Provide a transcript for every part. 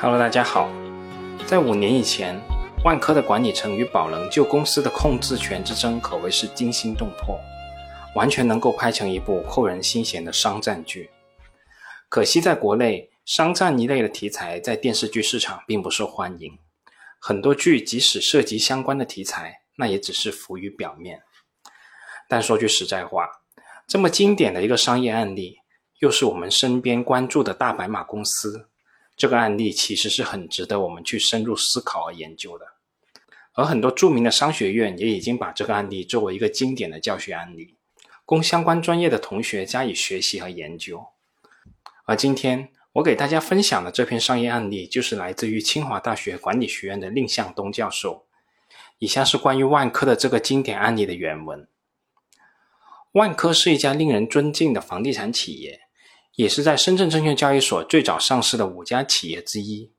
Hello，大家好。在五年以前，万科的管理层与宝能就公司的控制权之争可谓是惊心动魄，完全能够拍成一部扣人心弦的商战剧。可惜在国内，商战一类的题材在电视剧市场并不受欢迎，很多剧即使涉及相关的题材，那也只是浮于表面。但说句实在话，这么经典的一个商业案例，又是我们身边关注的大白马公司。这个案例其实是很值得我们去深入思考和研究的，而很多著名的商学院也已经把这个案例作为一个经典的教学案例，供相关专业的同学加以学习和研究。而今天我给大家分享的这篇商业案例，就是来自于清华大学管理学院的蔺向东教授。以下是关于万科的这个经典案例的原文。万科是一家令人尊敬的房地产企业。也是在深圳证券交易所最早上市的五家企业之一。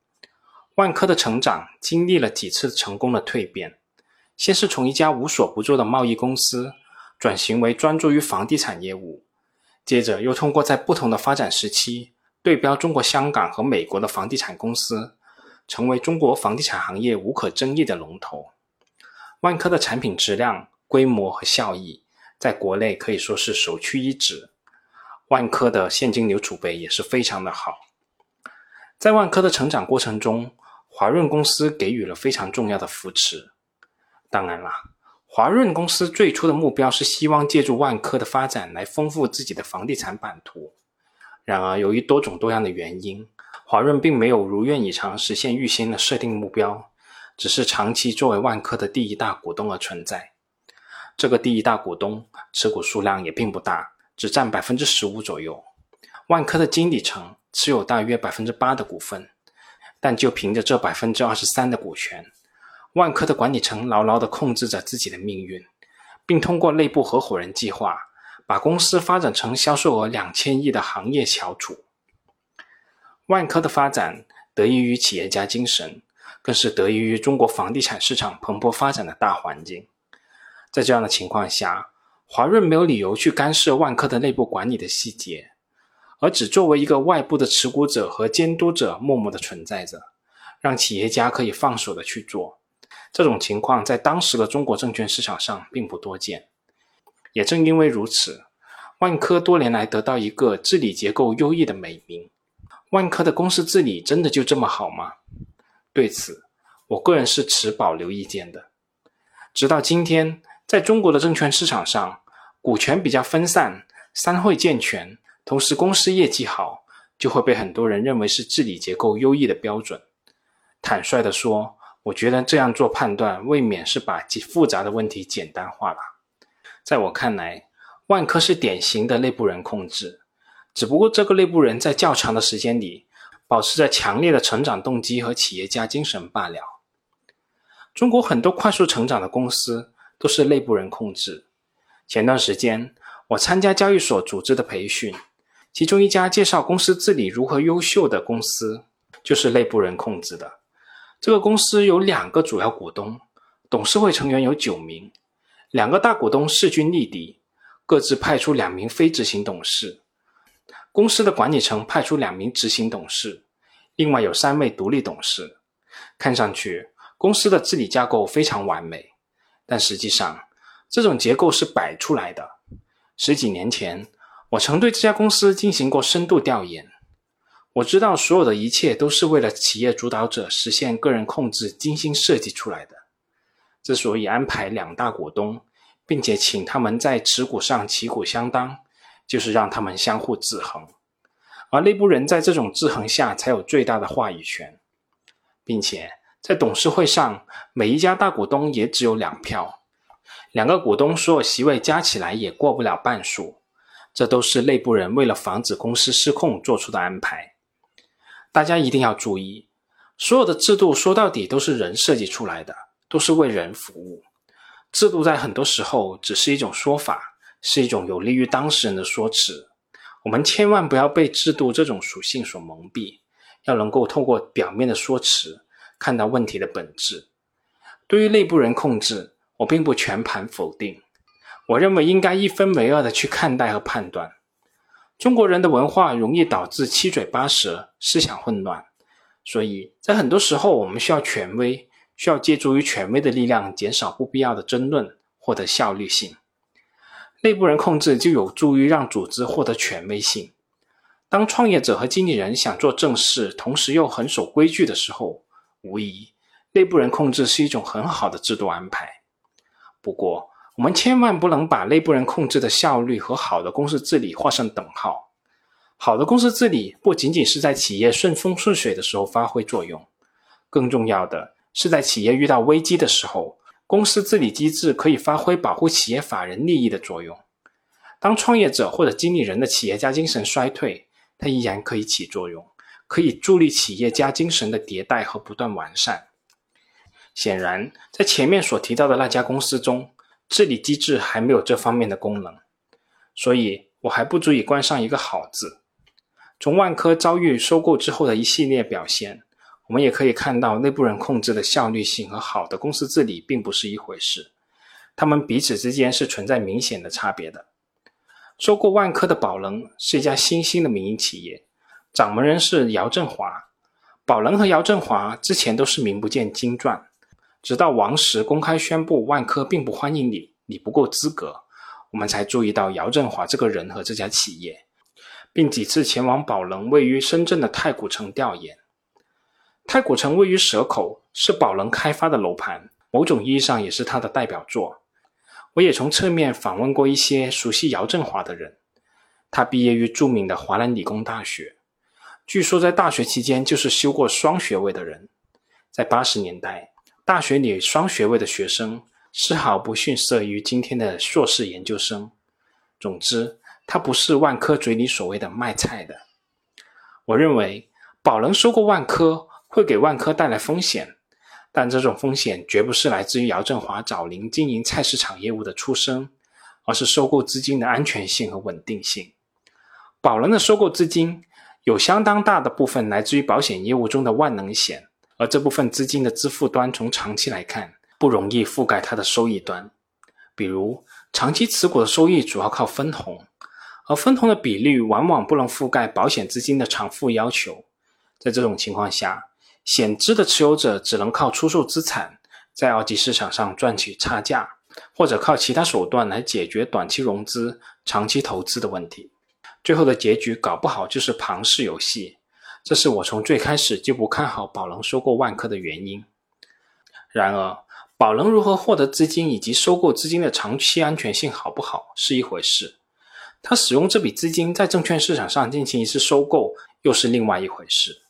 万科的成长经历了几次成功的蜕变，先是从一家无所不做的贸易公司转型为专注于房地产业务，接着又通过在不同的发展时期对标中国香港和美国的房地产公司，成为中国房地产行业无可争议的龙头。万科的产品质量、规模和效益在国内可以说是首屈一指。万科的现金流储备也是非常的好，在万科的成长过程中，华润公司给予了非常重要的扶持。当然啦，华润公司最初的目标是希望借助万科的发展来丰富自己的房地产版图。然而，由于多种多样的原因，华润并没有如愿以偿实现预先的设定目标，只是长期作为万科的第一大股东而存在。这个第一大股东持股数量也并不大。只占百分之十五左右，万科的经理层持有大约百分之八的股份，但就凭着这百分之二十三的股权，万科的管理层牢牢地控制着自己的命运，并通过内部合伙人计划，把公司发展成销售额两千亿的行业翘楚。万科的发展得益于企业家精神，更是得益于中国房地产市场蓬勃发展的大环境。在这样的情况下，华润没有理由去干涉万科的内部管理的细节，而只作为一个外部的持股者和监督者默默的存在着，让企业家可以放手的去做。这种情况在当时的中国证券市场上并不多见。也正因为如此，万科多年来得到一个治理结构优异的美名。万科的公司治理真的就这么好吗？对此，我个人是持保留意见的。直到今天。在中国的证券市场上，股权比较分散，三会健全，同时公司业绩好，就会被很多人认为是治理结构优异的标准。坦率地说，我觉得这样做判断未免是把复杂的问题简单化了。在我看来，万科是典型的内部人控制，只不过这个内部人在较长的时间里保持着强烈的成长动机和企业家精神罢了。中国很多快速成长的公司。都是内部人控制。前段时间，我参加交易所组织的培训，其中一家介绍公司治理如何优秀的公司，就是内部人控制的。这个公司有两个主要股东，董事会成员有九名，两个大股东势均力敌，各自派出两名非执行董事。公司的管理层派出两名执行董事，另外有三位独立董事。看上去，公司的治理架构非常完美。但实际上，这种结构是摆出来的。十几年前，我曾对这家公司进行过深度调研。我知道，所有的一切都是为了企业主导者实现个人控制精心设计出来的。之所以安排两大股东，并且请他们在持股上旗鼓相当，就是让他们相互制衡，而内部人在这种制衡下才有最大的话语权，并且。在董事会上，每一家大股东也只有两票，两个股东所有席位加起来也过不了半数。这都是内部人为了防止公司失控做出的安排。大家一定要注意，所有的制度说到底都是人设计出来的，都是为人服务。制度在很多时候只是一种说法，是一种有利于当事人的说辞。我们千万不要被制度这种属性所蒙蔽，要能够透过表面的说辞。看到问题的本质。对于内部人控制，我并不全盘否定。我认为应该一分为二的去看待和判断。中国人的文化容易导致七嘴八舌、思想混乱，所以在很多时候，我们需要权威，需要借助于权威的力量，减少不必要的争论，获得效率性。内部人控制就有助于让组织获得权威性。当创业者和经理人想做正事，同时又很守规矩的时候，无疑内部人控制是一种很好的制度安排。不过，我们千万不能把内部人控制的效率和好的公司治理画上等号。好的公司治理不仅仅是在企业顺风顺水的时候发挥作用，更重要的是在企业遇到危机的时候，公司治理机制可以发挥保护企业法人利益的作用。当创业者或者经理人的企业家精神衰退，它依然可以起作用，可以助力企业家精神的迭代和不断完善。显然，在前面所提到的那家公司中，治理机制还没有这方面的功能，所以我还不足以冠上一个好字。从万科遭遇收购之后的一系列表现，我们也可以看到，内部人控制的效率性和好的公司治理并不是一回事，他们彼此之间是存在明显的差别的。收购万科的宝能是一家新兴的民营企业，掌门人是姚振华。宝能和姚振华之前都是名不见经传，直到王石公开宣布万科并不欢迎你，你不够资格，我们才注意到姚振华这个人和这家企业。并几次前往宝能位于深圳的太古城调研。太古城位于蛇口，是宝能开发的楼盘，某种意义上也是他的代表作。我也从侧面访问过一些熟悉姚振华的人。他毕业于著名的华南理工大学，据说在大学期间就是修过双学位的人。在八十年代，大学里双学位的学生丝毫不逊色于今天的硕士研究生。总之。他不是万科嘴里所谓的卖菜的。我认为宝能收购万科会给万科带来风险，但这种风险绝不是来自于姚振华早年经营菜市场业务的出身，而是收购资金的安全性和稳定性。宝能的收购资金有相当大的部分来自于保险业务中的万能险，而这部分资金的支付端从长期来看不容易覆盖它的收益端，比如长期持股的收益主要靠分红。而分红的比率往往不能覆盖保险资金的偿付要求，在这种情况下，险资的持有者只能靠出售资产，在二级市场上赚取差价，或者靠其他手段来解决短期融资、长期投资的问题。最后的结局搞不好就是庞氏游戏，这是我从最开始就不看好宝能收购万科的原因。然而，宝能如何获得资金以及收购资金的长期安全性好不好是一回事。他使用这笔资金在证券市场上进行一次收购，又是另外一回事。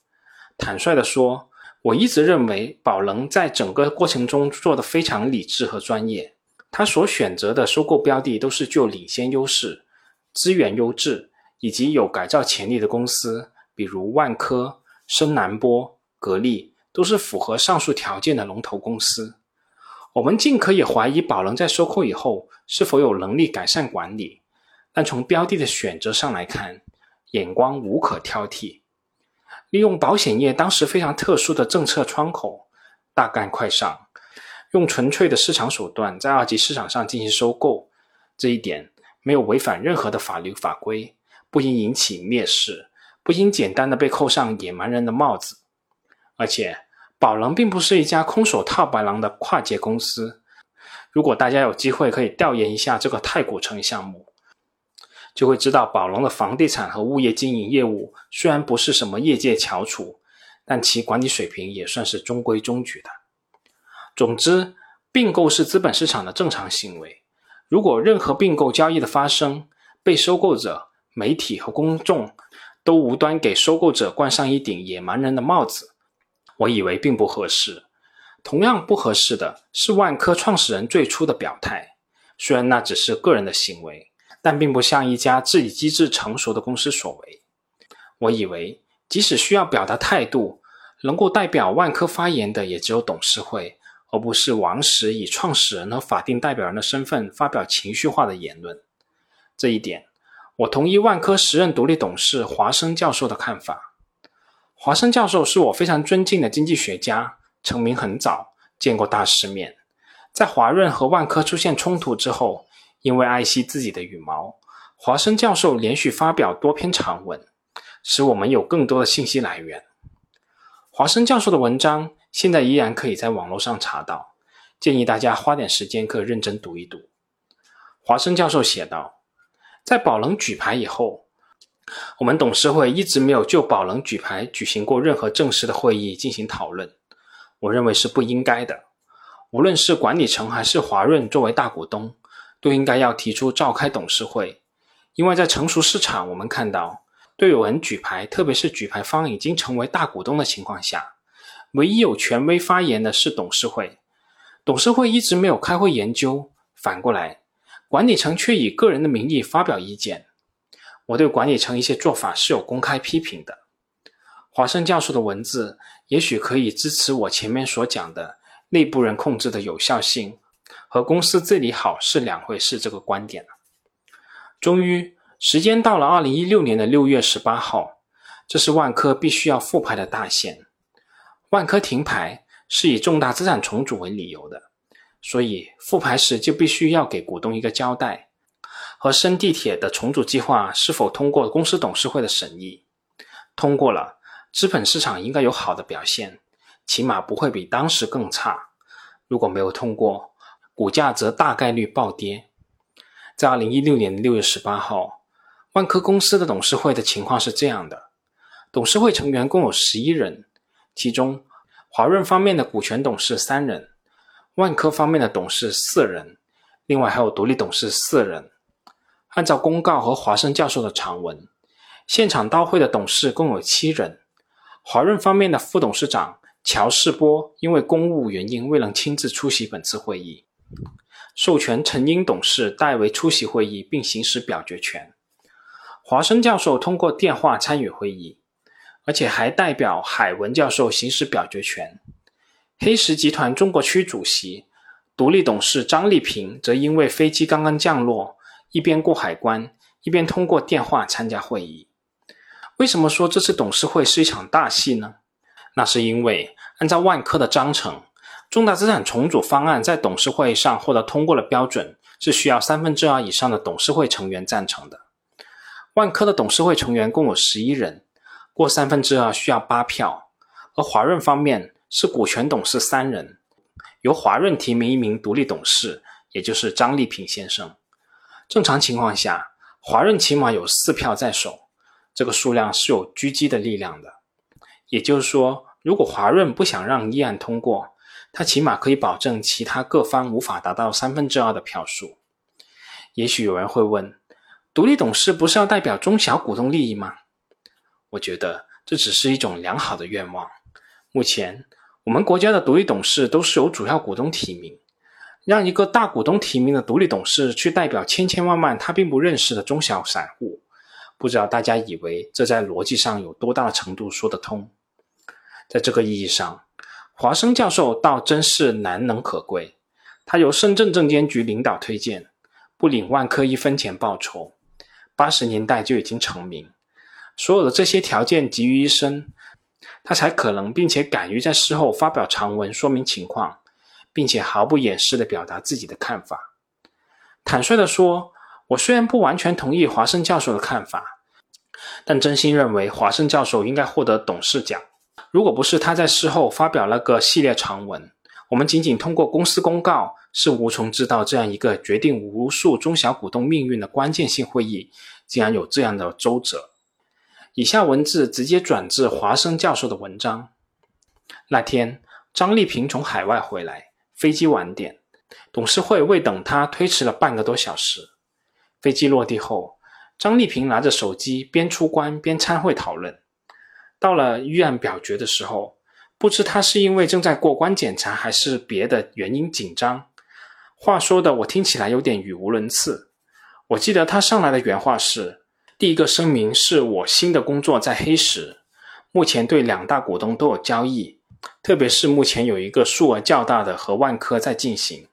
坦率地说，我一直认为宝能在整个过程中做得非常理智和专业。他所选择的收购标的都是具有领先优势、资源优质以及有改造潜力的公司，比如万科、深南波、格力，都是符合上述条件的龙头公司。我们尽可以怀疑宝能在收购以后是否有能力改善管理。但从标的的选择上来看，眼光无可挑剔。利用保险业当时非常特殊的政策窗口，大干快上，用纯粹的市场手段在二级市场上进行收购，这一点没有违反任何的法律法规，不应引起蔑视，不应简单的被扣上野蛮人的帽子。而且，宝能并不是一家空手套白狼的跨界公司。如果大家有机会，可以调研一下这个太古城项目。就会知道，宝龙的房地产和物业经营业务虽然不是什么业界翘楚，但其管理水平也算是中规中矩的。总之，并购是资本市场的正常行为。如果任何并购交易的发生，被收购者、媒体和公众都无端给收购者冠上一顶野蛮人的帽子，我以为并不合适。同样不合适的是万科创始人最初的表态，虽然那只是个人的行为。但并不像一家治理机制成熟的公司所为。我以为，即使需要表达态度，能够代表万科发言的也只有董事会，而不是王石以创始人和法定代表人的身份发表情绪化的言论。这一点，我同意万科时任独立董事华生教授的看法。华生教授是我非常尊敬的经济学家，成名很早，见过大世面。在华润和万科出现冲突之后。因为爱惜自己的羽毛，华生教授连续发表多篇长文，使我们有更多的信息来源。华生教授的文章现在依然可以在网络上查到，建议大家花点时间可以认真读一读。华生教授写道：“在宝能举牌以后，我们董事会一直没有就宝能举牌举行过任何正式的会议进行讨论。我认为是不应该的。无论是管理层还是华润作为大股东，都应该要提出召开董事会，因为在成熟市场，我们看到。”对有人举牌，特别是举牌方已经成为大股东的情况下，唯一有权威发言的是董事会。董事会一直没有开会研究，反过来，管理层却以个人的名义发表意见。我对管理层一些做法是有公开批评的。华生教授的文字也许可以支持我前面所讲的内部人控制的有效性和公司治理好是两回事这个观点。终于。时间到了二零一六年的六月十八号，这是万科必须要复牌的大限。万科停牌是以重大资产重组为理由的，所以复牌时就必须要给股东一个交代，和深地铁的重组计划是否通过公司董事会的审议。通过了，资本市场应该有好的表现，起码不会比当时更差。如果没有通过，股价则大概率暴跌。在二零一六年六月十八号。万科公司的董事会的情况是这样的：董事会成员共有十一人，其中华润方面的股权董事三人，万科方面的董事四人，另外还有独立董事四人。按照公告和华生教授的长文，现场到会的董事共有七人。华润方面的副董事长乔世波因为公务原因未能亲自出席本次会议，授权陈英董事代为出席会议并行使表决权。华生教授通过电话参与会议，而且还代表海文教授行使表决权。黑石集团中国区主席、独立董事张丽萍则因为飞机刚刚降落，一边过海关，一边通过电话参加会议。为什么说这次董事会是一场大戏呢？那是因为按照万科的章程，重大资产重组方案在董事会上获得通过的标准是需要三分之二以上的董事会成员赞成的。万科的董事会成员共有十一人，过三分之二需要八票。而华润方面是股权董事三人，由华润提名一名独立董事，也就是张立平先生。正常情况下，华润起码有四票在手，这个数量是有狙击的力量的。也就是说，如果华润不想让议案通过，他起码可以保证其他各方无法达到三分之二的票数。也许有人会问。独立董事不是要代表中小股东利益吗？我觉得这只是一种良好的愿望。目前我们国家的独立董事都是由主要股东提名，让一个大股东提名的独立董事去代表千千万万他并不认识的中小散户，不知道大家以为这在逻辑上有多大程度说得通？在这个意义上，华生教授倒真是难能可贵。他由深圳证监局领导推荐，不领万科一分钱报酬。八十年代就已经成名，所有的这些条件集于一身，他才可能并且敢于在事后发表长文说明情况，并且毫不掩饰地表达自己的看法。坦率地说，我虽然不完全同意华生教授的看法，但真心认为华生教授应该获得董事奖。如果不是他在事后发表了个系列长文，我们仅仅通过公司公告是无从知道这样一个决定无数中小股东命运的关键性会议竟然有这样的周折。以下文字直接转自华生教授的文章。那天，张丽萍从海外回来，飞机晚点，董事会未等他推迟了半个多小时。飞机落地后，张丽萍拿着手机边出关边参会讨论。到了预案表决的时候。不知他是因为正在过关检查，还是别的原因紧张。话说的我听起来有点语无伦次。我记得他上来的原话是：“第一个声明是我新的工作在黑石，目前对两大股东都有交易，特别是目前有一个数额较大的和万科在进行，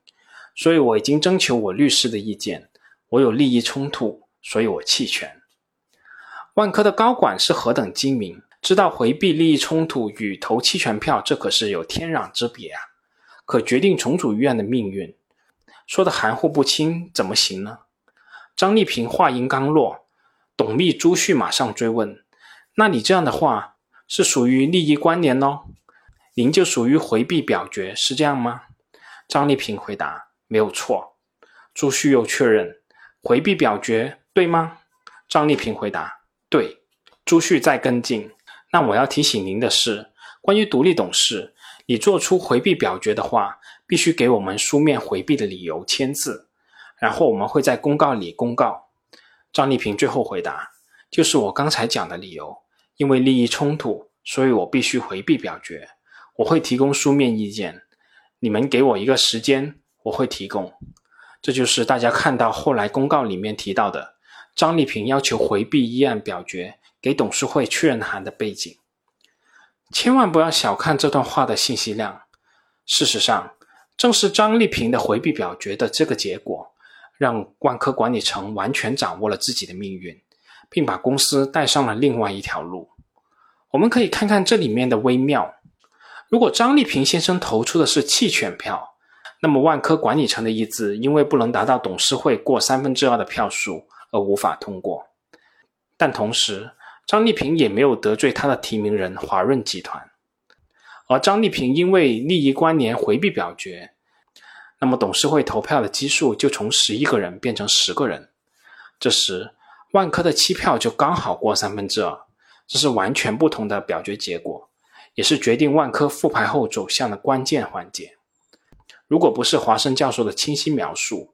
所以我已经征求我律师的意见。我有利益冲突，所以我弃权。万科的高管是何等精明！”知道回避利益冲突与投弃权票，这可是有天壤之别啊！可决定重组医院的命运，说的含糊不清，怎么行呢？张丽萍话音刚落，董秘朱旭马上追问：“那你这样的话，是属于利益关联哦。您就属于回避表决，是这样吗？张丽萍回答：“没有错。”朱旭又确认：“回避表决，对吗？”张丽萍回答：“对。”朱旭再跟进：“那我要提醒您的是，关于独立董事，你做出回避表决的话，必须给我们书面回避的理由，签字，然后我们会在公告里公告。”张丽萍最后回答：“就是我刚才讲的理由，因为利益冲突，所以我必须回避表决。我会提供书面意见。”你们给我一个时间，我会提供。这就是大家看到后来公告里面提到的张丽萍要求回避议案表决，给董事会确认函的背景。千万不要小看这段话的信息量。事实上，正是张丽萍的回避表决的这个结果，让万科管理层完全掌握了自己的命运，并把公司带上了另外一条路。我们可以看看这里面的微妙。如果张立平先生投出的是弃权票，那么万科管理层的意志因为不能达到董事会过三分之二的票数而无法通过。但同时，张立平也没有得罪他的提名人华润集团，而张立平因为利益关联回避表决，那么董事会投票的基数就从十一个人变成十个人。这时，万科的弃票就刚好过三分之二，这是完全不同的表决结果。也是决定万科复牌后走向的关键环节。如果不是华生教授的清晰描述，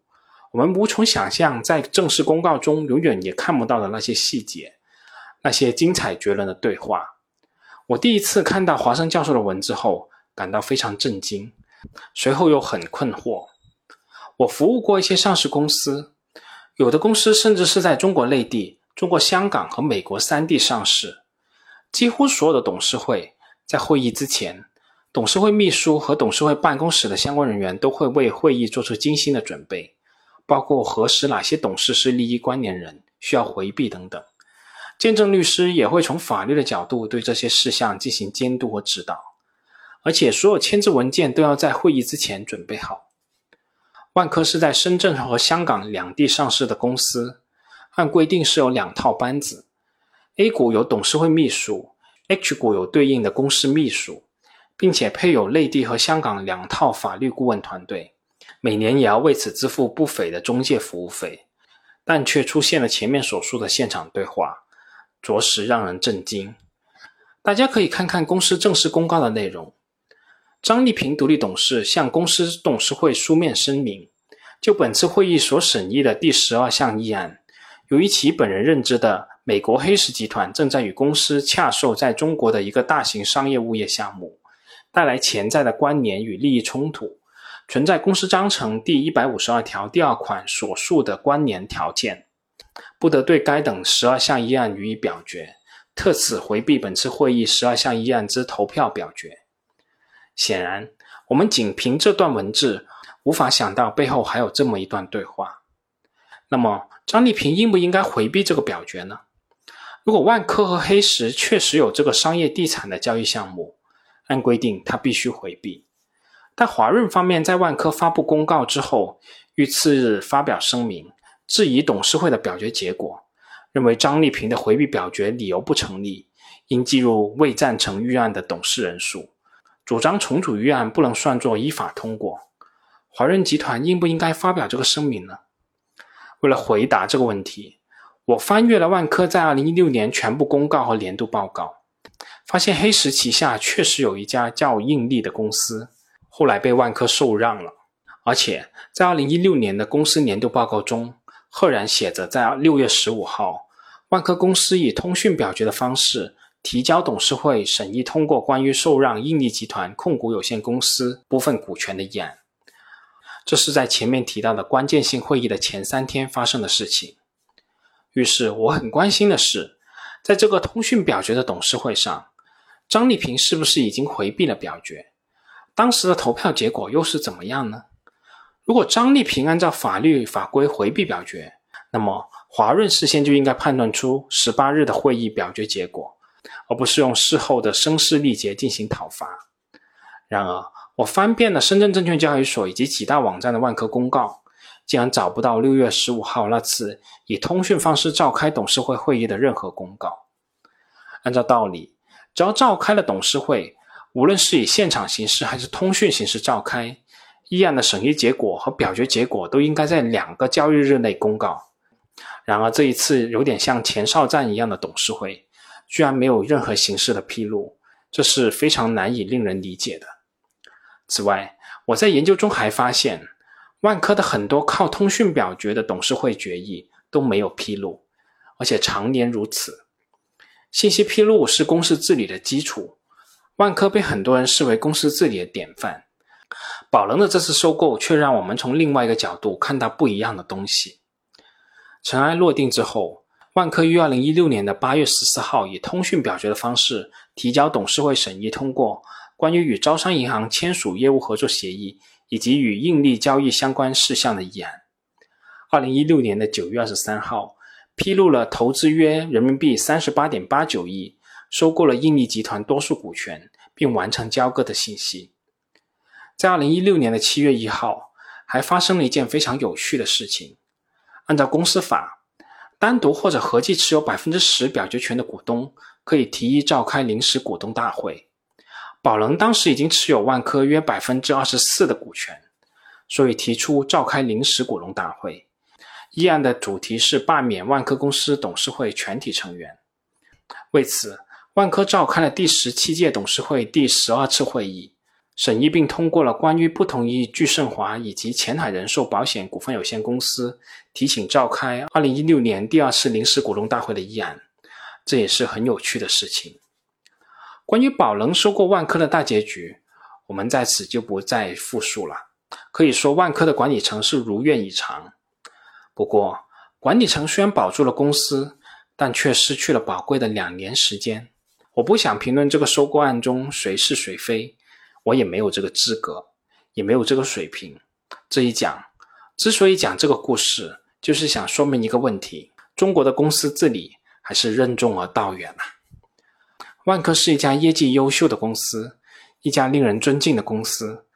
我们无从想象在正式公告中永远也看不到的那些细节，那些精彩绝伦的对话。我第一次看到华生教授的文字后，感到非常震惊，随后又很困惑。我服务过一些上市公司，有的公司甚至是在中国内地、中国香港和美国三地上市，几乎所有的董事会。在会议之前，董事会秘书和董事会办公室的相关人员都会为会议做出精心的准备，包括核实哪些董事是利益关联人，需要回避等等。见证律师也会从法律的角度对这些事项进行监督和指导，而且所有签字文件都要在会议之前准备好。万科是在深圳和香港两地上市的公司，按规定是有两套班子，A 股有董事会秘书。H 股有对应的公司秘书，并且配有内地和香港两套法律顾问团队，每年也要为此支付不菲的中介服务费，但却出现了前面所述的现场对话，着实让人震惊。大家可以看看公司正式公告的内容。张丽萍独立董事向公司董事会书面声明，就本次会议所审议的第十二项议案，由于其本人认知的。美国黑石集团正在与公司洽售在中国的一个大型商业物业项目，带来潜在的关联与利益冲突，存在公司章程第一百五十二条第二款所述的关联条件，不得对该等十二项议案予以表决，特此回避本次会议十二项议案之投票表决。显然，我们仅凭这段文字，无法想到背后还有这么一段对话。那么，张丽萍应不应该回避这个表决呢？如果万科和黑石确实有这个商业地产的交易项目，按规定他必须回避。但华润方面在万科发布公告之后，于次日发表声明，质疑董事会的表决结果，认为张丽萍的回避表决理由不成立，应计入未赞成预案的董事人数，主张重组预案不能算作依法通过。华润集团应不应该发表这个声明呢？为了回答这个问题。我翻阅了万科在二零一六年全部公告和年度报告，发现黑石旗下确实有一家叫印力的公司，后来被万科受让了。而且在二零一六年的公司年度报告中，赫然写着，在六月十五号，万科公司以通讯表决的方式提交董事会审议通过关于受让印尼集团控股有限公司部分股权的议案。这是在前面提到的关键性会议的前三天发生的事情。于是我很关心的是，在这个通讯表决的董事会上，张丽萍是不是已经回避了表决？当时的投票结果又是怎么样呢？如果张丽萍按照法律法规回避表决，那么华润事先就应该判断出十八日的会议表决结果，而不是用事后的声嘶力竭进行讨伐。然而，我翻遍了深圳证券交易所以及几大网站的万科公告。竟然找不到六月十五号那次以通讯方式召开董事会会议的任何公告。按照道理，只要召开了董事会，无论是以现场形式还是通讯形式召开，议案的审议结果和表决结果都应该在两个交易日内公告。然而这一次有点像前哨战一样的董事会，居然没有任何形式的披露，这是非常难以令人理解的。此外，我在研究中还发现，万科的很多靠通讯表决的董事会决议都没有披露，而且常年如此。信息披露是公司治理的基础，万科被很多人视为公司治理的典范。宝能的这次收购却让我们从另外一个角度看到不一样的东西。尘埃落定之后，万科于二零一六年的八月十四号以通讯表决的方式提交董事会审议通过关于与招商银行签署业务合作协议以及与印利交易相关事项的议案。二零一六年的九月二十三号，披露了投资约人民币三十八点八九亿，收购了印利集团多数股权，并完成交割的信息。在二零一六年的七月一号，还发生了一件非常有趣的事情。按照公司法，单独或者合计持有百分之十表决权的股东可以提议召开临时股东大会。宝能当时已经持有万科约百分之二十四的股权，所以提出召开临时股东大会。议案的主题是罢免万科公司董事会全体成员。为此，万科召开了第十七届董事会第十二次会议。审议并通过了关于不同意巨盛华以及前海人寿保险股份有限公司提请召开二零一六年第二次临时股东大会的议案，这也是很有趣的事情。关于宝能收购万科的大结局，我们在此就不再复述了。可以说，万科的管理层是如愿以偿。不过，管理层虽然保住了公司，但却失去了宝贵的两年时间。我不想评论这个收购案中谁是谁非。我也没有这个资格，也没有这个水平。这一讲，之所以讲这个故事，就是想说明一个问题：中国的公司治理还是任重而道远啊。万科是一家业绩优秀的公司，一家令人尊敬的公司。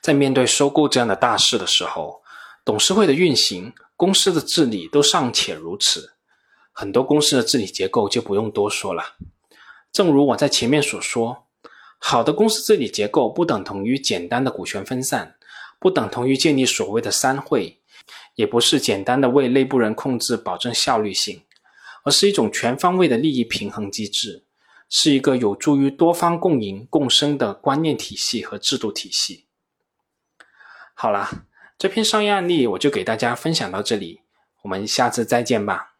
在面对收购这样的大事的时候，董事会的运行、公司的治理都尚且如此，很多公司的治理结构就不用多说了。正如我在前面所说。好的公司治理结构不等同于简单的股权分散，不等同于建立所谓的三会，也不是简单的为内部人控制保证效率性，而是一种全方位的利益平衡机制，是一个有助于多方共赢共生的观念体系和制度体系。好了，这篇商业案例我就给大家分享到这里，我们下次再见吧。